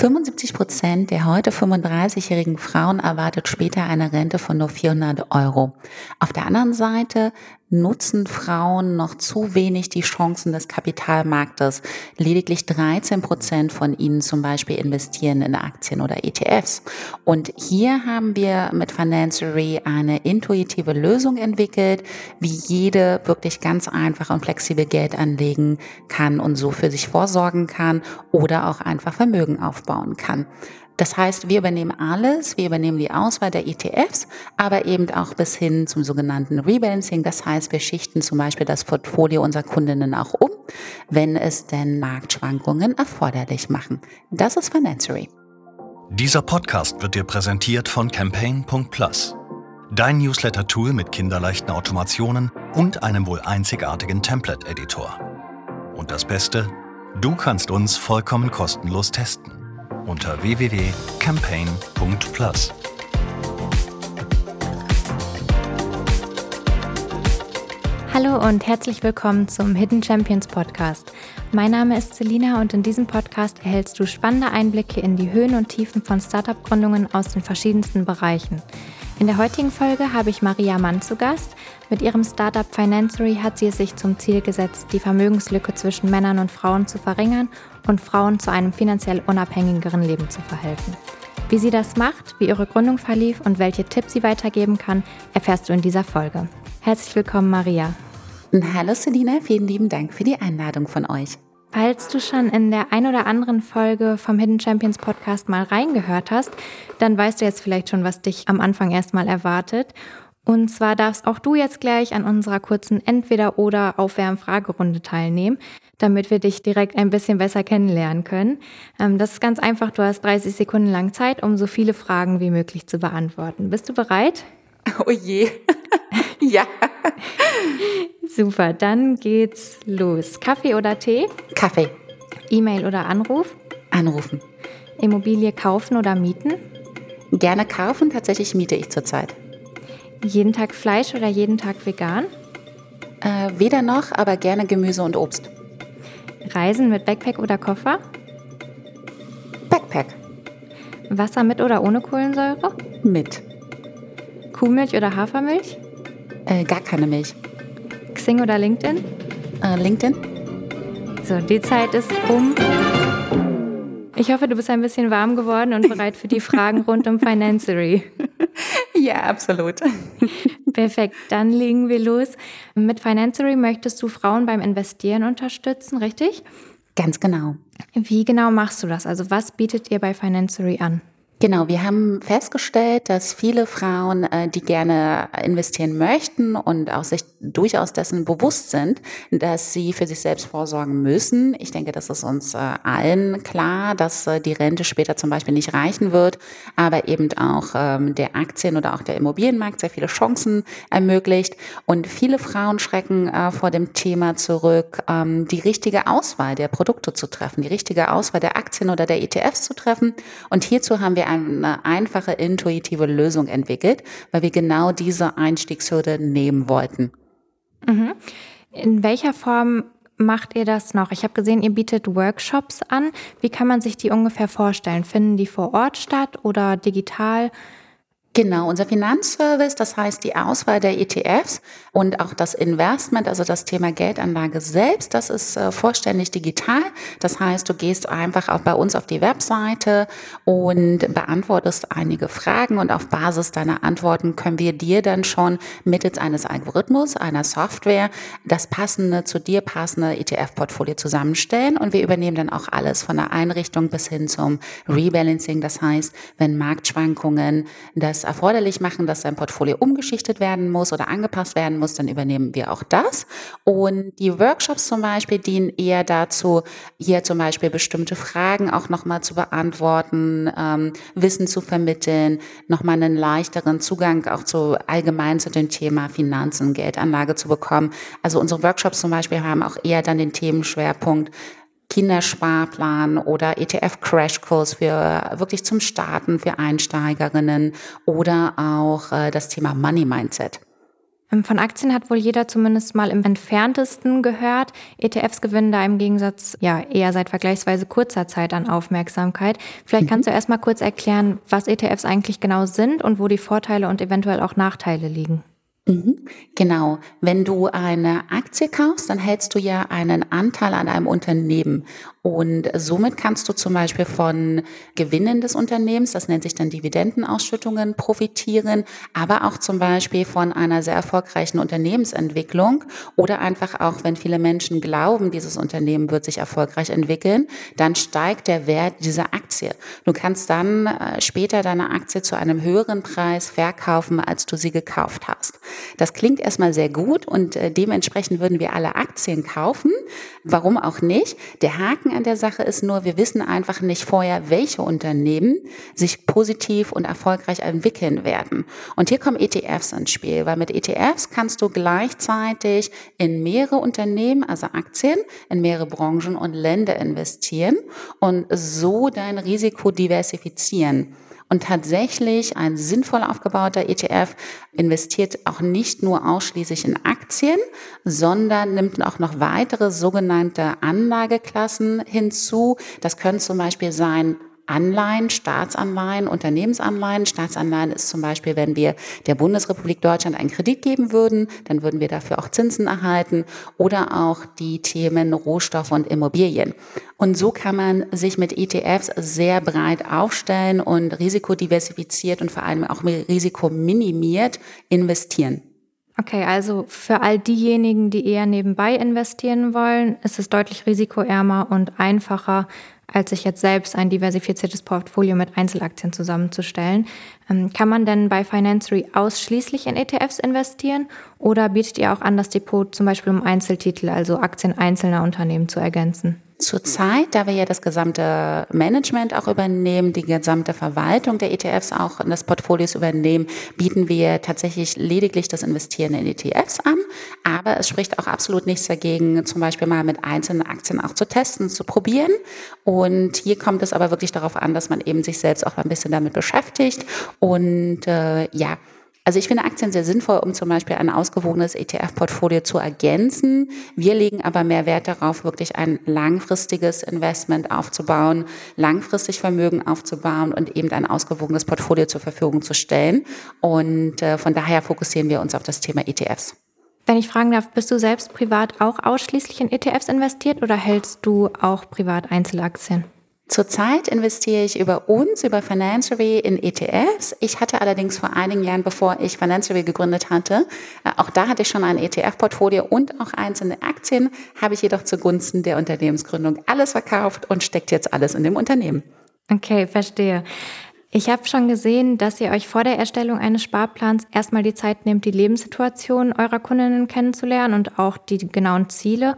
75 Prozent der heute 35-jährigen Frauen erwartet später eine Rente von nur 400 Euro. Auf der anderen Seite nutzen Frauen noch zu wenig die Chancen des Kapitalmarktes. Lediglich 13 Prozent von ihnen zum Beispiel investieren in Aktien oder ETFs. Und hier haben wir mit Financery eine intuitive Lösung entwickelt, wie jede wirklich ganz einfach und flexibel Geld anlegen kann und so für sich vorsorgen kann oder auch einfach Vermögen aufbauen kann. Das heißt, wir übernehmen alles, wir übernehmen die Auswahl der ETFs, aber eben auch bis hin zum sogenannten Rebalancing. Das heißt, wir schichten zum Beispiel das Portfolio unserer Kundinnen auch um, wenn es denn Marktschwankungen erforderlich machen. Das ist Financery. Dieser Podcast wird dir präsentiert von Campaign.plus. Dein Newsletter-Tool mit kinderleichten Automationen und einem wohl einzigartigen Template-Editor. Und das Beste, du kannst uns vollkommen kostenlos testen unter www.campaign.plus. Hallo und herzlich willkommen zum Hidden Champions Podcast. Mein Name ist Selina und in diesem Podcast erhältst du spannende Einblicke in die Höhen und Tiefen von Startup-Gründungen aus den verschiedensten Bereichen. In der heutigen Folge habe ich Maria Mann zu Gast. Mit ihrem Startup Financery hat sie es sich zum Ziel gesetzt, die Vermögenslücke zwischen Männern und Frauen zu verringern und Frauen zu einem finanziell unabhängigeren Leben zu verhelfen. Wie sie das macht, wie ihre Gründung verlief und welche Tipps sie weitergeben kann, erfährst du in dieser Folge. Herzlich willkommen, Maria. Hallo Selina, vielen lieben Dank für die Einladung von euch. Falls du schon in der ein oder anderen Folge vom Hidden Champions Podcast mal reingehört hast, dann weißt du jetzt vielleicht schon, was dich am Anfang erstmal erwartet. Und zwar darfst auch du jetzt gleich an unserer kurzen Entweder- oder Aufwärm-Fragerunde teilnehmen, damit wir dich direkt ein bisschen besser kennenlernen können. Ähm, das ist ganz einfach. Du hast 30 Sekunden lang Zeit, um so viele Fragen wie möglich zu beantworten. Bist du bereit? Oh je. ja. Super, dann geht's los. Kaffee oder Tee? Kaffee. E-Mail oder Anruf? Anrufen. Immobilie kaufen oder mieten? Gerne kaufen, tatsächlich miete ich zurzeit. Jeden Tag Fleisch oder jeden Tag vegan? Äh, weder noch, aber gerne Gemüse und Obst. Reisen mit Backpack oder Koffer? Backpack. Wasser mit oder ohne Kohlensäure? Mit. Kuhmilch oder Hafermilch? Äh, gar keine Milch. Xing oder LinkedIn? Äh, LinkedIn. So, die Zeit ist um. Ich hoffe, du bist ein bisschen warm geworden und bereit für die Fragen rund um Financery. Ja, absolut. Perfekt, dann legen wir los. Mit Financery möchtest du Frauen beim Investieren unterstützen, richtig? Ganz genau. Wie genau machst du das? Also was bietet ihr bei Financery an? Genau, wir haben festgestellt, dass viele Frauen, äh, die gerne investieren möchten und auch sich durchaus dessen bewusst sind, dass sie für sich selbst vorsorgen müssen. Ich denke, das ist uns äh, allen klar, dass äh, die Rente später zum Beispiel nicht reichen wird, aber eben auch ähm, der Aktien- oder auch der Immobilienmarkt sehr viele Chancen ermöglicht. Und viele Frauen schrecken vor dem Thema zurück, ähm, die richtige Auswahl der Produkte zu treffen, die richtige Auswahl der Aktien oder der ETFs zu treffen. Und hierzu haben wir eine einfache, intuitive Lösung entwickelt, weil wir genau diese Einstiegshürde nehmen wollten. Mhm. In welcher Form macht ihr das noch? Ich habe gesehen, ihr bietet Workshops an. Wie kann man sich die ungefähr vorstellen? Finden die vor Ort statt oder digital? Genau, unser Finanzservice, das heißt die Auswahl der ETFs und auch das Investment, also das Thema Geldanlage selbst, das ist äh, vollständig digital. Das heißt, du gehst einfach auch bei uns auf die Webseite und beantwortest einige Fragen und auf Basis deiner Antworten können wir dir dann schon mittels eines Algorithmus, einer Software, das passende, zu dir passende ETF-Portfolio zusammenstellen und wir übernehmen dann auch alles von der Einrichtung bis hin zum Rebalancing. Das heißt, wenn Marktschwankungen das erforderlich machen, dass sein Portfolio umgeschichtet werden muss oder angepasst werden muss, dann übernehmen wir auch das. Und die Workshops zum Beispiel dienen eher dazu, hier zum Beispiel bestimmte Fragen auch nochmal zu beantworten, ähm, Wissen zu vermitteln, nochmal einen leichteren Zugang auch zu allgemein zu dem Thema Finanzen, Geldanlage zu bekommen. Also unsere Workshops zum Beispiel haben auch eher dann den Themenschwerpunkt Kindersparplan oder ETF-Crashkurs für wirklich zum Starten für Einsteigerinnen oder auch äh, das Thema Money Mindset. Ähm, von Aktien hat wohl jeder zumindest mal im entferntesten gehört. ETFs gewinnen da im Gegensatz ja eher seit vergleichsweise kurzer Zeit an Aufmerksamkeit. Vielleicht kannst mhm. du erst mal kurz erklären, was ETFs eigentlich genau sind und wo die Vorteile und eventuell auch Nachteile liegen. Mhm. Genau. Wenn du eine Aktie kaufst, dann hältst du ja einen Anteil an einem Unternehmen. Und somit kannst du zum Beispiel von Gewinnen des Unternehmens, das nennt sich dann Dividendenausschüttungen, profitieren, aber auch zum Beispiel von einer sehr erfolgreichen Unternehmensentwicklung oder einfach auch, wenn viele Menschen glauben, dieses Unternehmen wird sich erfolgreich entwickeln, dann steigt der Wert dieser Aktie. Du kannst dann äh, später deine Aktie zu einem höheren Preis verkaufen, als du sie gekauft hast. Das klingt erstmal sehr gut und äh, dementsprechend würden wir alle Aktien kaufen. Warum auch nicht? Der Haken an der Sache ist nur, wir wissen einfach nicht vorher, welche Unternehmen sich positiv und erfolgreich entwickeln werden. Und hier kommen ETFs ins Spiel, weil mit ETFs kannst du gleichzeitig in mehrere Unternehmen, also Aktien, in mehrere Branchen und Länder investieren und so dein Risiko diversifizieren. Und tatsächlich ein sinnvoll aufgebauter ETF investiert auch nicht nur ausschließlich in Aktien, sondern nimmt auch noch weitere sogenannte Anlageklassen hinzu. Das können zum Beispiel sein Anleihen, Staatsanleihen, Unternehmensanleihen. Staatsanleihen ist zum Beispiel, wenn wir der Bundesrepublik Deutschland einen Kredit geben würden, dann würden wir dafür auch Zinsen erhalten oder auch die Themen Rohstoffe und Immobilien. Und so kann man sich mit ETFs sehr breit aufstellen und risikodiversifiziert und vor allem auch risikominimiert investieren. Okay, also für all diejenigen, die eher nebenbei investieren wollen, ist es deutlich risikoärmer und einfacher, als sich jetzt selbst ein diversifiziertes Portfolio mit Einzelaktien zusammenzustellen. Ähm, kann man denn bei Financery ausschließlich in ETFs investieren oder bietet ihr auch an, das Depot zum Beispiel um Einzeltitel, also Aktien einzelner Unternehmen zu ergänzen? Zurzeit, da wir ja das gesamte Management auch übernehmen, die gesamte Verwaltung der ETFs auch in das Portfolios übernehmen, bieten wir tatsächlich lediglich das Investieren in ETFs an. Aber es spricht auch absolut nichts dagegen, zum Beispiel mal mit einzelnen Aktien auch zu testen, zu probieren. Und hier kommt es aber wirklich darauf an, dass man eben sich selbst auch ein bisschen damit beschäftigt und äh, ja, also ich finde Aktien sehr sinnvoll, um zum Beispiel ein ausgewogenes ETF-Portfolio zu ergänzen. Wir legen aber mehr Wert darauf, wirklich ein langfristiges Investment aufzubauen, langfristig Vermögen aufzubauen und eben ein ausgewogenes Portfolio zur Verfügung zu stellen. Und äh, von daher fokussieren wir uns auf das Thema ETFs. Wenn ich fragen darf, bist du selbst privat auch ausschließlich in ETFs investiert oder hältst du auch privat Einzelaktien? Zurzeit investiere ich über uns, über Financiary in ETFs. Ich hatte allerdings vor einigen Jahren, bevor ich Financiary gegründet hatte, äh, auch da hatte ich schon ein ETF-Portfolio und auch einzelne Aktien, habe ich jedoch zugunsten der Unternehmensgründung alles verkauft und steckt jetzt alles in dem Unternehmen. Okay, verstehe. Ich habe schon gesehen, dass ihr euch vor der Erstellung eines Sparplans erstmal die Zeit nehmt, die Lebenssituation eurer Kundinnen kennenzulernen und auch die genauen Ziele.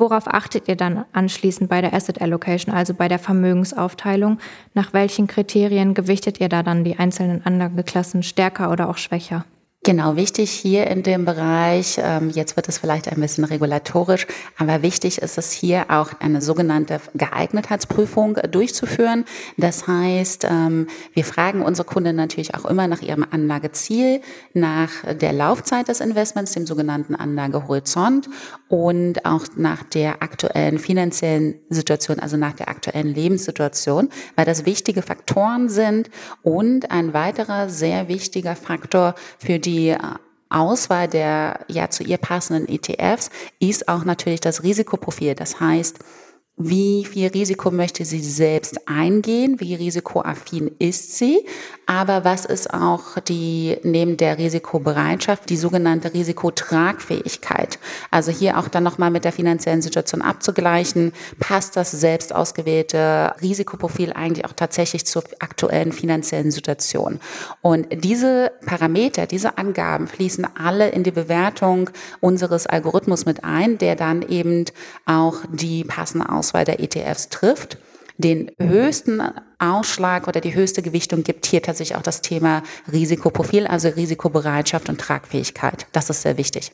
Worauf achtet ihr dann anschließend bei der Asset Allocation, also bei der Vermögensaufteilung? Nach welchen Kriterien gewichtet ihr da dann die einzelnen Anlageklassen stärker oder auch schwächer? Genau, wichtig hier in dem Bereich, ähm, jetzt wird es vielleicht ein bisschen regulatorisch, aber wichtig ist es hier auch eine sogenannte Geeignetheitsprüfung durchzuführen. Das heißt, ähm, wir fragen unsere Kunden natürlich auch immer nach ihrem Anlageziel, nach der Laufzeit des Investments, dem sogenannten Anlagehorizont und auch nach der aktuellen finanziellen Situation, also nach der aktuellen Lebenssituation, weil das wichtige Faktoren sind und ein weiterer sehr wichtiger Faktor für die die Auswahl der ja zu ihr passenden ETFs ist auch natürlich das Risikoprofil. Das heißt, wie viel Risiko möchte sie selbst eingehen, wie risikoaffin ist sie, aber was ist auch die, neben der Risikobereitschaft, die sogenannte Risikotragfähigkeit. Also hier auch dann nochmal mit der finanziellen Situation abzugleichen, passt das selbst ausgewählte Risikoprofil eigentlich auch tatsächlich zur aktuellen finanziellen Situation. Und diese Parameter, diese Angaben fließen alle in die Bewertung unseres Algorithmus mit ein, der dann eben auch die passende Auswahl Auswahl der ETFs trifft. Den höchsten Ausschlag oder die höchste Gewichtung gibt hier tatsächlich auch das Thema Risikoprofil, also Risikobereitschaft und Tragfähigkeit. Das ist sehr wichtig.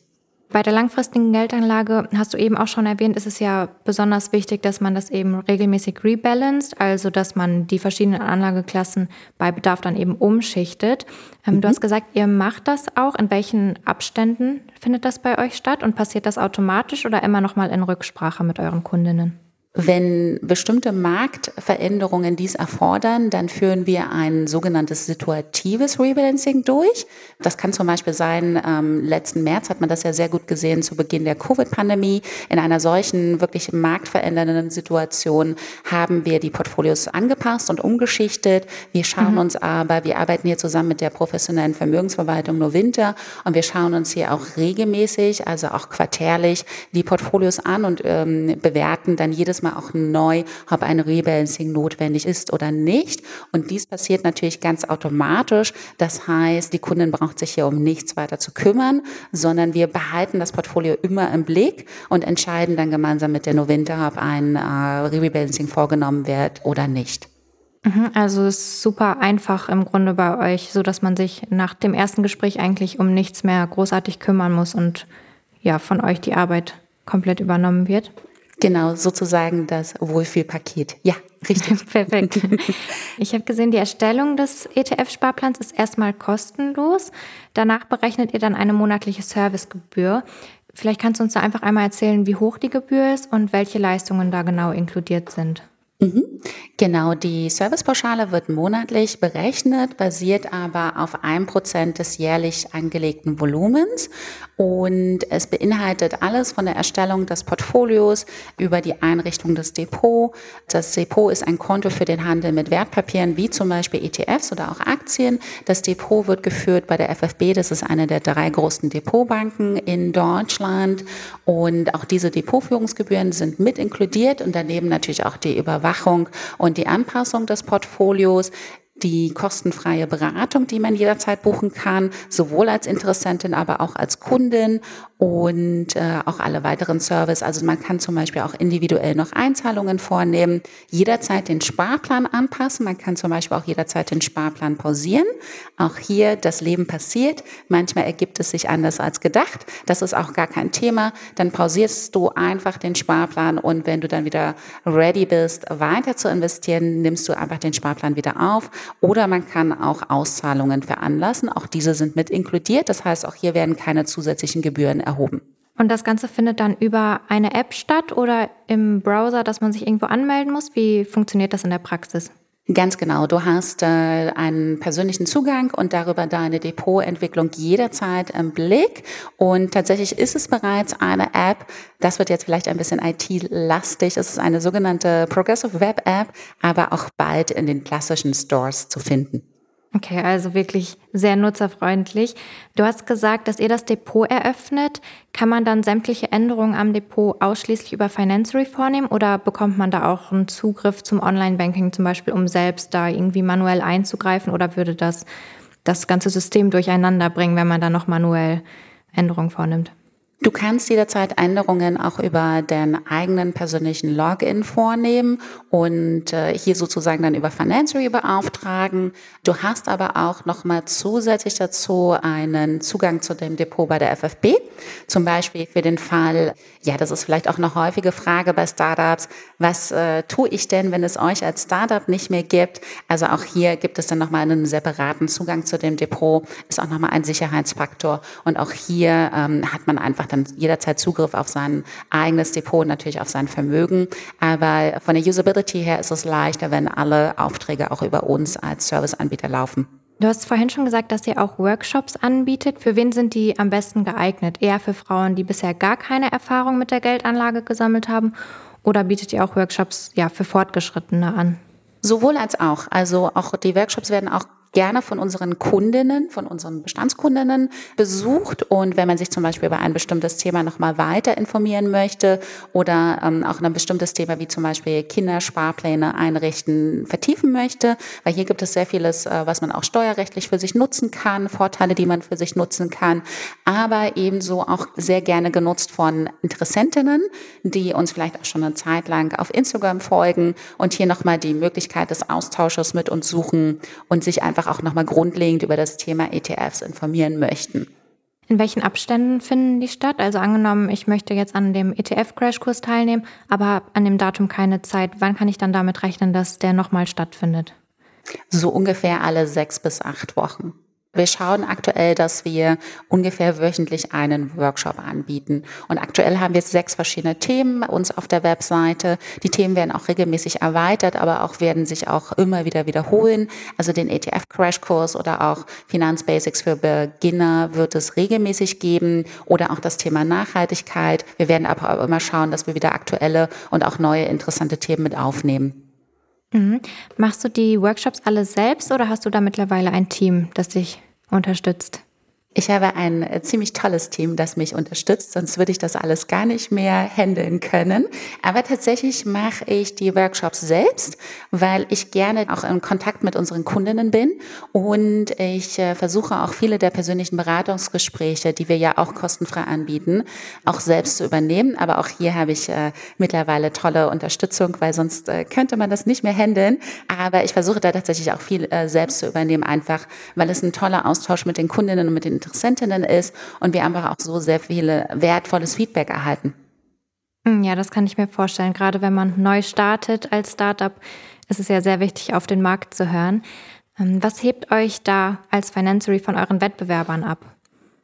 Bei der langfristigen Geldanlage hast du eben auch schon erwähnt, ist es ja besonders wichtig, dass man das eben regelmäßig rebalanced, also dass man die verschiedenen Anlageklassen bei Bedarf dann eben umschichtet. Ähm, mhm. Du hast gesagt, ihr macht das auch. In welchen Abständen findet das bei euch statt und passiert das automatisch oder immer noch mal in Rücksprache mit euren Kundinnen? Wenn bestimmte Marktveränderungen dies erfordern, dann führen wir ein sogenanntes situatives Rebalancing durch. Das kann zum Beispiel sein, ähm, letzten März hat man das ja sehr gut gesehen zu Beginn der Covid-Pandemie. In einer solchen wirklich marktverändernden Situation haben wir die Portfolios angepasst und umgeschichtet. Wir schauen mhm. uns aber, wir arbeiten hier zusammen mit der professionellen Vermögensverwaltung Winter und wir schauen uns hier auch regelmäßig, also auch quartärlich, die Portfolios an und ähm, bewerten dann jedes Mal Mal auch neu, ob ein Rebalancing notwendig ist oder nicht. Und dies passiert natürlich ganz automatisch. Das heißt, die Kundin braucht sich hier um nichts weiter zu kümmern, sondern wir behalten das Portfolio immer im Blick und entscheiden dann gemeinsam mit der Novinter, ob ein äh, Rebalancing vorgenommen wird oder nicht. Mhm, also es ist super einfach im Grunde bei euch, so dass man sich nach dem ersten Gespräch eigentlich um nichts mehr großartig kümmern muss und ja, von euch die Arbeit komplett übernommen wird. Genau, sozusagen das Wohlfühlpaket. Ja, richtig. Perfekt. Ich habe gesehen, die Erstellung des ETF-Sparplans ist erstmal kostenlos. Danach berechnet ihr dann eine monatliche Servicegebühr. Vielleicht kannst du uns da einfach einmal erzählen, wie hoch die Gebühr ist und welche Leistungen da genau inkludiert sind. Mhm. Genau, die Servicepauschale wird monatlich berechnet, basiert aber auf einem Prozent des jährlich angelegten Volumens und es beinhaltet alles von der Erstellung des Portfolios über die Einrichtung des Depot. Das Depot ist ein Konto für den Handel mit Wertpapieren wie zum Beispiel ETFs oder auch Aktien. Das Depot wird geführt bei der FFB, das ist eine der drei großen Depotbanken in Deutschland und auch diese Depotführungsgebühren sind mit inkludiert und daneben natürlich auch die Überwachung Überwachung und die Anpassung des Portfolios die kostenfreie Beratung, die man jederzeit buchen kann, sowohl als Interessentin, aber auch als Kundin und äh, auch alle weiteren Services. Also man kann zum Beispiel auch individuell noch Einzahlungen vornehmen, jederzeit den Sparplan anpassen. Man kann zum Beispiel auch jederzeit den Sparplan pausieren. Auch hier das Leben passiert. Manchmal ergibt es sich anders als gedacht. Das ist auch gar kein Thema. Dann pausierst du einfach den Sparplan und wenn du dann wieder ready bist, weiter zu investieren, nimmst du einfach den Sparplan wieder auf. Oder man kann auch Auszahlungen veranlassen. Auch diese sind mit inkludiert. Das heißt, auch hier werden keine zusätzlichen Gebühren erhoben. Und das Ganze findet dann über eine App statt oder im Browser, dass man sich irgendwo anmelden muss? Wie funktioniert das in der Praxis? Ganz genau. Du hast äh, einen persönlichen Zugang und darüber deine Depotentwicklung jederzeit im Blick. Und tatsächlich ist es bereits eine App. Das wird jetzt vielleicht ein bisschen IT-lastig. Es ist eine sogenannte Progressive Web App, aber auch bald in den klassischen Stores zu finden. Okay, also wirklich sehr nutzerfreundlich. Du hast gesagt, dass ihr das Depot eröffnet. Kann man dann sämtliche Änderungen am Depot ausschließlich über Financery vornehmen oder bekommt man da auch einen Zugriff zum Online-Banking zum Beispiel, um selbst da irgendwie manuell einzugreifen oder würde das das ganze System durcheinander bringen, wenn man da noch manuell Änderungen vornimmt? Du kannst jederzeit Änderungen auch über deinen eigenen persönlichen Login vornehmen und äh, hier sozusagen dann über Financery beauftragen. Du hast aber auch nochmal zusätzlich dazu einen Zugang zu dem Depot bei der FFB. Zum Beispiel für den Fall, ja, das ist vielleicht auch eine häufige Frage bei Startups. Was äh, tue ich denn, wenn es euch als Startup nicht mehr gibt? Also auch hier gibt es dann nochmal einen separaten Zugang zu dem Depot. Ist auch nochmal ein Sicherheitsfaktor. Und auch hier ähm, hat man einfach dann jederzeit Zugriff auf sein eigenes Depot, natürlich auf sein Vermögen. Aber von der Usability her ist es leichter, wenn alle Aufträge auch über uns als Serviceanbieter laufen. Du hast vorhin schon gesagt, dass ihr auch Workshops anbietet. Für wen sind die am besten geeignet? Eher für Frauen, die bisher gar keine Erfahrung mit der Geldanlage gesammelt haben? Oder bietet ihr auch Workshops ja, für Fortgeschrittene an? Sowohl als auch. Also auch die Workshops werden auch gerne von unseren Kundinnen, von unseren Bestandskundinnen besucht. Und wenn man sich zum Beispiel über ein bestimmtes Thema nochmal weiter informieren möchte oder ähm, auch ein bestimmtes Thema wie zum Beispiel Kindersparpläne einrichten, vertiefen möchte, weil hier gibt es sehr vieles, äh, was man auch steuerrechtlich für sich nutzen kann, Vorteile, die man für sich nutzen kann, aber ebenso auch sehr gerne genutzt von Interessentinnen, die uns vielleicht auch schon eine Zeit lang auf Instagram folgen und hier nochmal die Möglichkeit des Austausches mit uns suchen und sich einfach auch nochmal grundlegend über das Thema ETFs informieren möchten. In welchen Abständen finden die statt? Also angenommen, ich möchte jetzt an dem ETF-Crashkurs teilnehmen, aber habe an dem Datum keine Zeit. Wann kann ich dann damit rechnen, dass der nochmal stattfindet? So ungefähr alle sechs bis acht Wochen. Wir schauen aktuell, dass wir ungefähr wöchentlich einen Workshop anbieten. Und aktuell haben wir sechs verschiedene Themen uns auf der Webseite. Die Themen werden auch regelmäßig erweitert, aber auch werden sich auch immer wieder wiederholen. Also den ETF-Crashkurs oder auch Finanzbasics für Beginner wird es regelmäßig geben oder auch das Thema Nachhaltigkeit. Wir werden aber auch immer schauen, dass wir wieder aktuelle und auch neue interessante Themen mit aufnehmen. Mhm. Machst du die Workshops alle selbst oder hast du da mittlerweile ein Team, das dich unterstützt? Ich habe ein äh, ziemlich tolles Team, das mich unterstützt, sonst würde ich das alles gar nicht mehr handeln können. Aber tatsächlich mache ich die Workshops selbst, weil ich gerne auch in Kontakt mit unseren Kundinnen bin und ich äh, versuche auch viele der persönlichen Beratungsgespräche, die wir ja auch kostenfrei anbieten, auch selbst zu übernehmen. Aber auch hier habe ich äh, mittlerweile tolle Unterstützung, weil sonst könnte man das nicht mehr handeln. Aber ich versuche da tatsächlich auch viel selbst zu übernehmen, einfach weil es ein toller Austausch mit den Kundinnen und mit den Interessentinnen ist und wir einfach auch so sehr viele wertvolles Feedback erhalten. Hm, ja, das kann ich mir vorstellen. Gerade wenn man neu startet als Startup, ist es ja sehr wichtig, auf den Markt zu hören. Ähm, was hebt euch da als Financery von euren Wettbewerbern ab?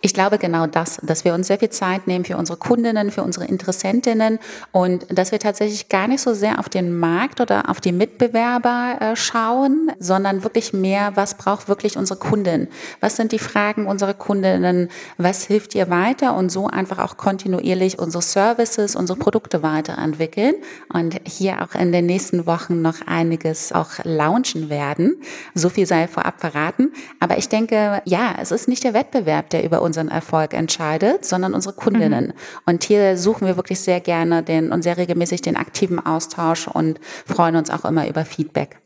Ich glaube genau das, dass wir uns sehr viel Zeit nehmen für unsere Kundinnen, für unsere Interessentinnen und dass wir tatsächlich gar nicht so sehr auf den Markt oder auf die Mitbewerber äh, schauen, sondern wirklich mehr, was braucht wirklich unsere Kundin? Was sind die Fragen unserer Kundinnen? Was hilft ihr weiter? Und so einfach auch kontinuierlich unsere Services, unsere Produkte weiterentwickeln und hier auch in den nächsten Wochen noch einiges auch launchen werden. So viel sei vorab verraten. Aber ich denke, ja, es ist nicht der Wettbewerb, der über uns unseren Erfolg entscheidet, sondern unsere Kundinnen. Mhm. Und hier suchen wir wirklich sehr gerne den und sehr regelmäßig den aktiven Austausch und freuen uns auch immer über Feedback.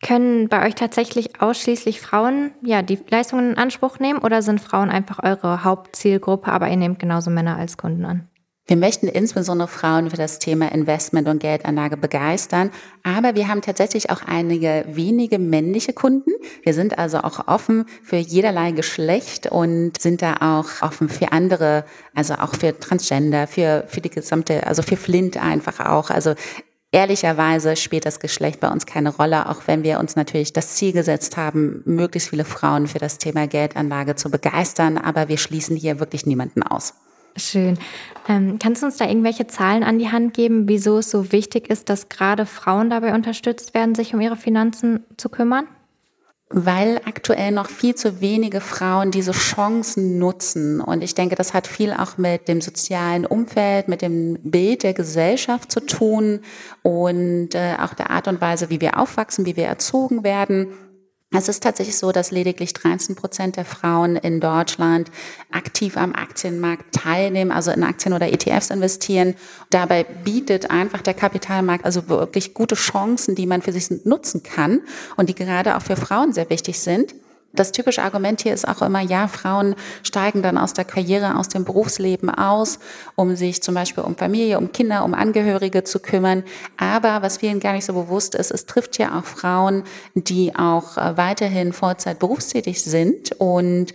Können bei euch tatsächlich ausschließlich Frauen ja die Leistungen in Anspruch nehmen oder sind Frauen einfach eure Hauptzielgruppe, aber ihr nehmt genauso Männer als Kunden an? Wir möchten insbesondere Frauen für das Thema Investment und Geldanlage begeistern, aber wir haben tatsächlich auch einige wenige männliche Kunden. Wir sind also auch offen für jederlei Geschlecht und sind da auch offen für andere, also auch für Transgender, für, für die gesamte, also für Flint einfach auch. Also Ehrlicherweise spielt das Geschlecht bei uns keine Rolle, auch wenn wir uns natürlich das Ziel gesetzt haben, möglichst viele Frauen für das Thema Geldanlage zu begeistern, aber wir schließen hier wirklich niemanden aus. Schön. Ähm, kannst du uns da irgendwelche Zahlen an die Hand geben, wieso es so wichtig ist, dass gerade Frauen dabei unterstützt werden, sich um ihre Finanzen zu kümmern? Weil aktuell noch viel zu wenige Frauen diese Chancen nutzen. Und ich denke, das hat viel auch mit dem sozialen Umfeld, mit dem Bild der Gesellschaft zu tun und äh, auch der Art und Weise, wie wir aufwachsen, wie wir erzogen werden. Es ist tatsächlich so, dass lediglich 13 Prozent der Frauen in Deutschland aktiv am Aktienmarkt teilnehmen, also in Aktien oder ETFs investieren. Dabei bietet einfach der Kapitalmarkt also wirklich gute Chancen, die man für sich nutzen kann und die gerade auch für Frauen sehr wichtig sind. Das typische Argument hier ist auch immer, ja, Frauen steigen dann aus der Karriere, aus dem Berufsleben aus, um sich zum Beispiel um Familie, um Kinder, um Angehörige zu kümmern. Aber was vielen gar nicht so bewusst ist, es trifft ja auch Frauen, die auch äh, weiterhin Vollzeit berufstätig sind und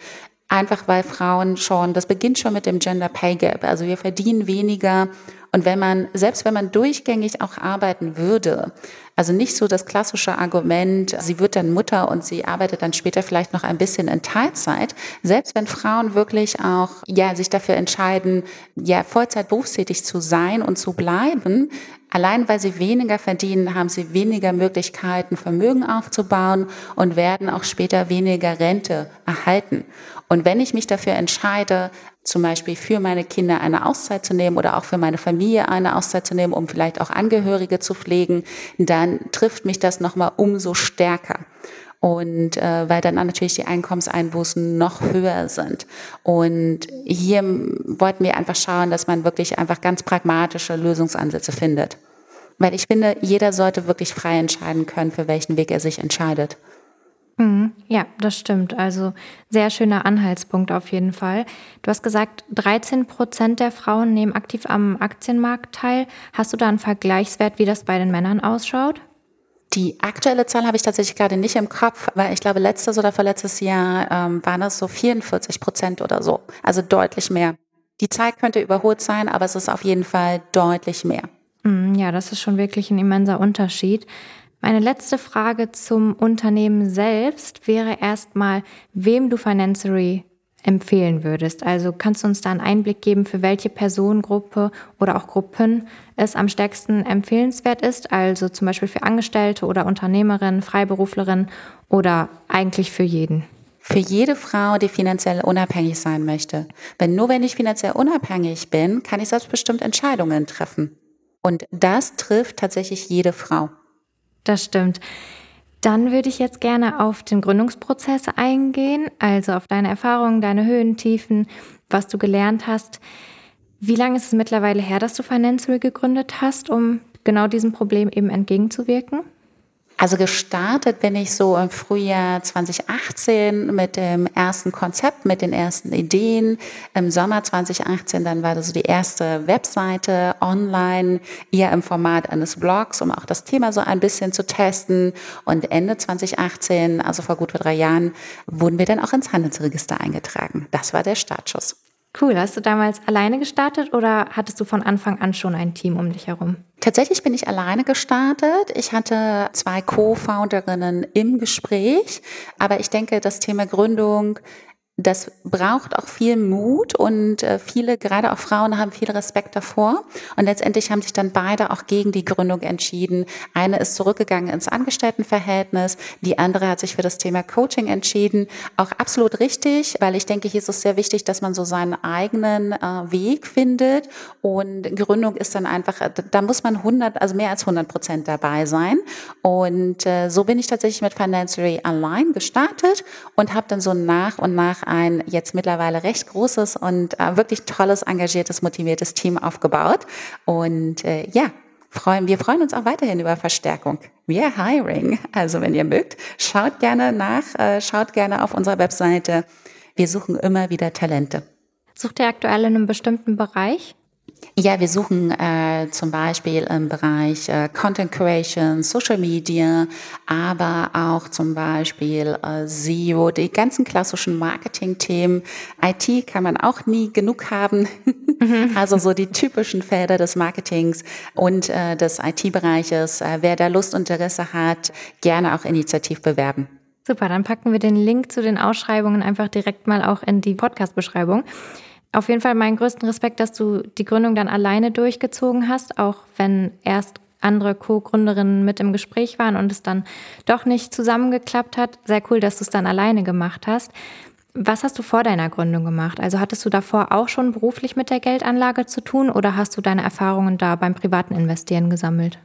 einfach weil Frauen schon, das beginnt schon mit dem Gender Pay Gap. Also wir verdienen weniger und wenn man, selbst wenn man durchgängig auch arbeiten würde, also nicht so das klassische Argument, sie wird dann Mutter und sie arbeitet dann später vielleicht noch ein bisschen in Teilzeit. Selbst wenn Frauen wirklich auch, ja, sich dafür entscheiden, ja, Vollzeit berufstätig zu sein und zu bleiben, Allein weil sie weniger verdienen, haben sie weniger Möglichkeiten, Vermögen aufzubauen und werden auch später weniger Rente erhalten. Und wenn ich mich dafür entscheide, zum Beispiel für meine Kinder eine Auszeit zu nehmen oder auch für meine Familie eine Auszeit zu nehmen, um vielleicht auch Angehörige zu pflegen, dann trifft mich das nochmal umso stärker. Und äh, weil dann natürlich die Einkommenseinbußen noch höher sind. Und hier wollten wir einfach schauen, dass man wirklich einfach ganz pragmatische Lösungsansätze findet. Weil ich finde, jeder sollte wirklich frei entscheiden können, für welchen Weg er sich entscheidet. Mhm. Ja, das stimmt. Also sehr schöner Anhaltspunkt auf jeden Fall. Du hast gesagt, 13 Prozent der Frauen nehmen aktiv am Aktienmarkt teil. Hast du da einen Vergleichswert, wie das bei den Männern ausschaut? Die aktuelle Zahl habe ich tatsächlich gerade nicht im Kopf, weil ich glaube, letztes oder vorletztes Jahr ähm, waren es so 44 Prozent oder so. Also deutlich mehr. Die Zahl könnte überholt sein, aber es ist auf jeden Fall deutlich mehr. Mm, ja, das ist schon wirklich ein immenser Unterschied. Meine letzte Frage zum Unternehmen selbst wäre erstmal, wem du Financery empfehlen würdest. Also kannst du uns da einen Einblick geben, für welche Personengruppe oder auch Gruppen es am stärksten empfehlenswert ist? Also zum Beispiel für Angestellte oder Unternehmerinnen, Freiberuflerinnen oder eigentlich für jeden? Für jede Frau, die finanziell unabhängig sein möchte. Wenn nur wenn ich finanziell unabhängig bin, kann ich selbstbestimmt Entscheidungen treffen. Und das trifft tatsächlich jede Frau. Das stimmt. Dann würde ich jetzt gerne auf den Gründungsprozess eingehen, also auf deine Erfahrungen, deine Höhen, Tiefen, was du gelernt hast. Wie lange ist es mittlerweile her, dass du Financial gegründet hast, um genau diesem Problem eben entgegenzuwirken? Also gestartet bin ich so im Frühjahr 2018 mit dem ersten Konzept, mit den ersten Ideen. Im Sommer 2018 dann war das so die erste Webseite online, eher im Format eines Blogs, um auch das Thema so ein bisschen zu testen. Und Ende 2018, also vor gut drei Jahren, wurden wir dann auch ins Handelsregister eingetragen. Das war der Startschuss. Cool. Hast du damals alleine gestartet oder hattest du von Anfang an schon ein Team um dich herum? Tatsächlich bin ich alleine gestartet. Ich hatte zwei Co-Founderinnen im Gespräch, aber ich denke, das Thema Gründung das braucht auch viel Mut und äh, viele, gerade auch Frauen, haben viel Respekt davor. Und letztendlich haben sich dann beide auch gegen die Gründung entschieden. Eine ist zurückgegangen ins Angestelltenverhältnis, die andere hat sich für das Thema Coaching entschieden. Auch absolut richtig, weil ich denke, hier ist es sehr wichtig, dass man so seinen eigenen äh, Weg findet. Und Gründung ist dann einfach, äh, da muss man 100, also mehr als 100 Prozent dabei sein. Und so bin ich tatsächlich mit Financiary allein gestartet und habe dann so nach und nach ein jetzt mittlerweile recht großes und äh, wirklich tolles, engagiertes, motiviertes Team aufgebaut. Und äh, ja, freuen, wir freuen uns auch weiterhin über Verstärkung. Wir hiring. Also wenn ihr mögt, schaut gerne nach, äh, schaut gerne auf unserer Webseite. Wir suchen immer wieder Talente. Sucht ihr aktuell in einem bestimmten Bereich? Ja, wir suchen äh, zum Beispiel im Bereich äh, Content Creation, Social Media, aber auch zum Beispiel äh, SEO, die ganzen klassischen Marketing-Themen. IT kann man auch nie genug haben. also so die typischen Felder des Marketings und äh, des IT-Bereiches. Äh, wer da Lust und Interesse hat, gerne auch initiativ bewerben. Super, dann packen wir den Link zu den Ausschreibungen einfach direkt mal auch in die Podcast-Beschreibung auf jeden Fall meinen größten Respekt, dass du die Gründung dann alleine durchgezogen hast, auch wenn erst andere Co-Gründerinnen mit im Gespräch waren und es dann doch nicht zusammengeklappt hat. Sehr cool, dass du es dann alleine gemacht hast. Was hast du vor deiner Gründung gemacht? Also hattest du davor auch schon beruflich mit der Geldanlage zu tun oder hast du deine Erfahrungen da beim privaten Investieren gesammelt?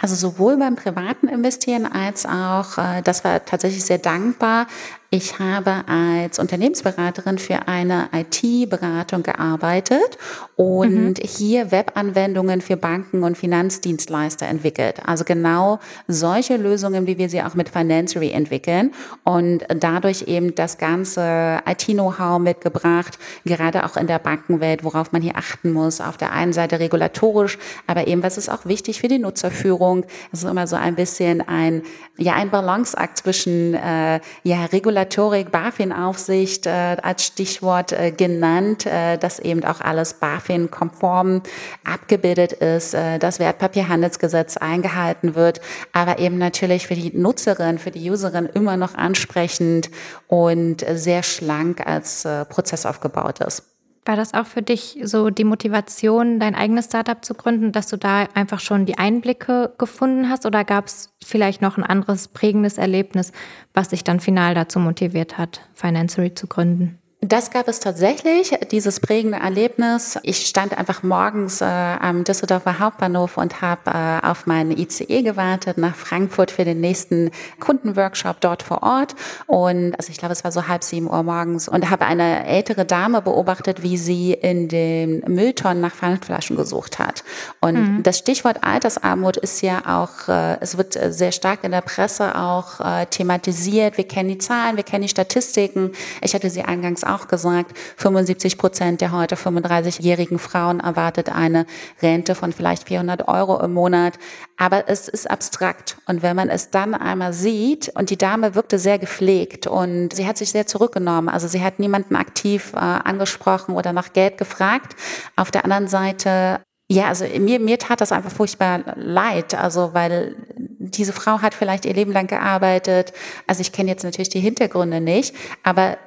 Also sowohl beim privaten Investieren als auch, äh, das war tatsächlich sehr dankbar, ich habe als Unternehmensberaterin für eine IT-Beratung gearbeitet und mhm. hier Webanwendungen für Banken und Finanzdienstleister entwickelt. Also genau solche Lösungen, wie wir sie auch mit Financery entwickeln und dadurch eben das ganze IT-Know-how mitgebracht, gerade auch in der Bankenwelt, worauf man hier achten muss. Auf der einen Seite regulatorisch, aber eben was ist auch wichtig für die Nutzerführung. Es ist immer so ein bisschen ein, ja, ein Balanceakt zwischen, äh, ja, Regulatorik Regulatorik, BaFin-Aufsicht äh, als Stichwort äh, genannt, äh, dass eben auch alles BaFin-konform abgebildet ist, äh, das Wertpapierhandelsgesetz eingehalten wird, aber eben natürlich für die Nutzerin, für die Userin immer noch ansprechend und sehr schlank als äh, Prozess aufgebaut ist. War das auch für dich so die Motivation, dein eigenes Startup zu gründen, dass du da einfach schon die Einblicke gefunden hast oder gab es vielleicht noch ein anderes prägendes Erlebnis, was dich dann final dazu motiviert hat, Financery zu gründen? Das gab es tatsächlich, dieses prägende Erlebnis. Ich stand einfach morgens äh, am Düsseldorfer Hauptbahnhof und habe äh, auf meinen ICE gewartet nach Frankfurt für den nächsten Kundenworkshop dort vor Ort. Und also ich glaube, es war so halb sieben Uhr morgens und habe eine ältere Dame beobachtet, wie sie in den Mülltonnen nach Pfandflaschen gesucht hat. Und mhm. das Stichwort Altersarmut ist ja auch, äh, es wird sehr stark in der Presse auch äh, thematisiert. Wir kennen die Zahlen, wir kennen die Statistiken. Ich hatte sie eingangs auch gesagt, 75 Prozent der heute 35-jährigen Frauen erwartet eine Rente von vielleicht 400 Euro im Monat. Aber es ist abstrakt. Und wenn man es dann einmal sieht, und die Dame wirkte sehr gepflegt und sie hat sich sehr zurückgenommen. Also sie hat niemanden aktiv äh, angesprochen oder nach Geld gefragt. Auf der anderen Seite ja, also mir, mir tat das einfach furchtbar leid, also weil diese Frau hat vielleicht ihr Leben lang gearbeitet. Also ich kenne jetzt natürlich die Hintergründe nicht, aber